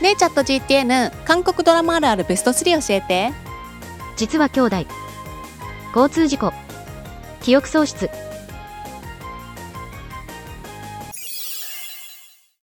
ねえチャット GTN 韓国ドラマあるあるベスト3教えて。実は兄弟交通事故記憶喪失。